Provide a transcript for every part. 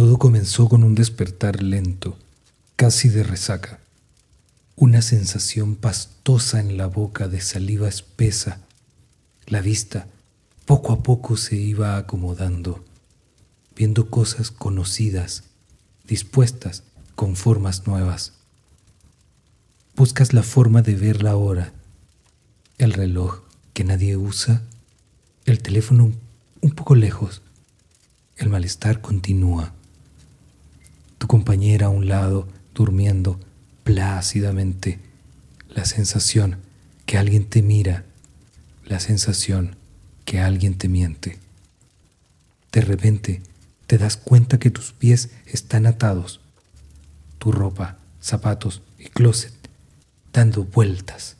Todo comenzó con un despertar lento, casi de resaca, una sensación pastosa en la boca de saliva espesa. La vista poco a poco se iba acomodando, viendo cosas conocidas, dispuestas con formas nuevas. Buscas la forma de ver la hora, el reloj que nadie usa, el teléfono un poco lejos. El malestar continúa tu compañera a un lado, durmiendo plácidamente, la sensación que alguien te mira, la sensación que alguien te miente. De repente te das cuenta que tus pies están atados, tu ropa, zapatos y closet dando vueltas,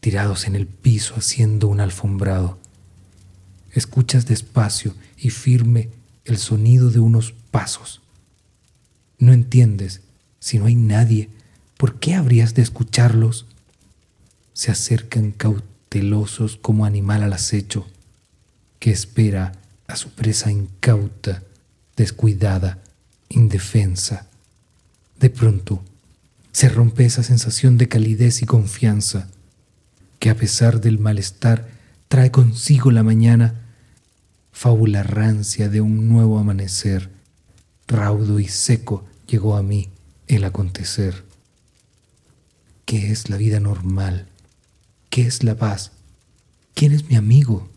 tirados en el piso haciendo un alfombrado. Escuchas despacio y firme el sonido de unos pasos no entiendes, si no hay nadie, ¿por qué habrías de escucharlos? Se acercan cautelosos como animal al acecho, que espera a su presa incauta, descuidada, indefensa. De pronto, se rompe esa sensación de calidez y confianza que a pesar del malestar trae consigo la mañana, fábula rancia de un nuevo amanecer, raudo y seco llegó a mí el acontecer. ¿Qué es la vida normal? ¿Qué es la paz? ¿Quién es mi amigo?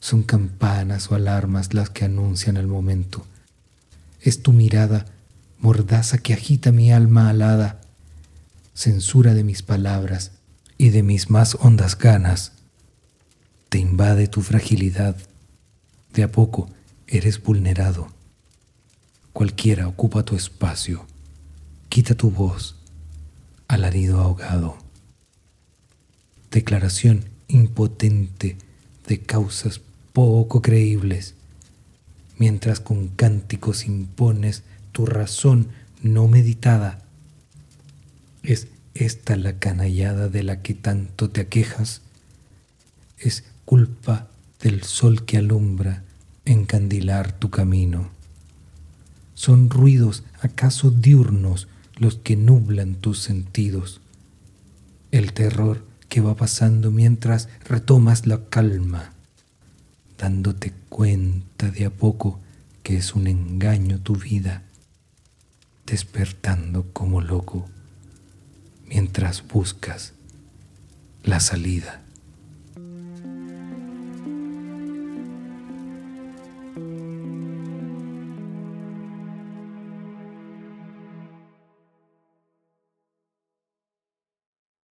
Son campanas o alarmas las que anuncian el momento. Es tu mirada mordaza que agita mi alma alada, censura de mis palabras y de mis más hondas ganas. Te invade tu fragilidad. De a poco eres vulnerado. Cualquiera ocupa tu espacio. Quita tu voz. Alarido ahogado. Declaración impotente de causas poco creíbles, mientras con cánticos impones tu razón no meditada. ¿Es esta la canallada de la que tanto te aquejas? ¿Es culpa del sol que alumbra encandilar tu camino? ¿Son ruidos acaso diurnos los que nublan tus sentidos? El terror que va pasando mientras retomas la calma, dándote cuenta de a poco que es un engaño tu vida, despertando como loco mientras buscas la salida.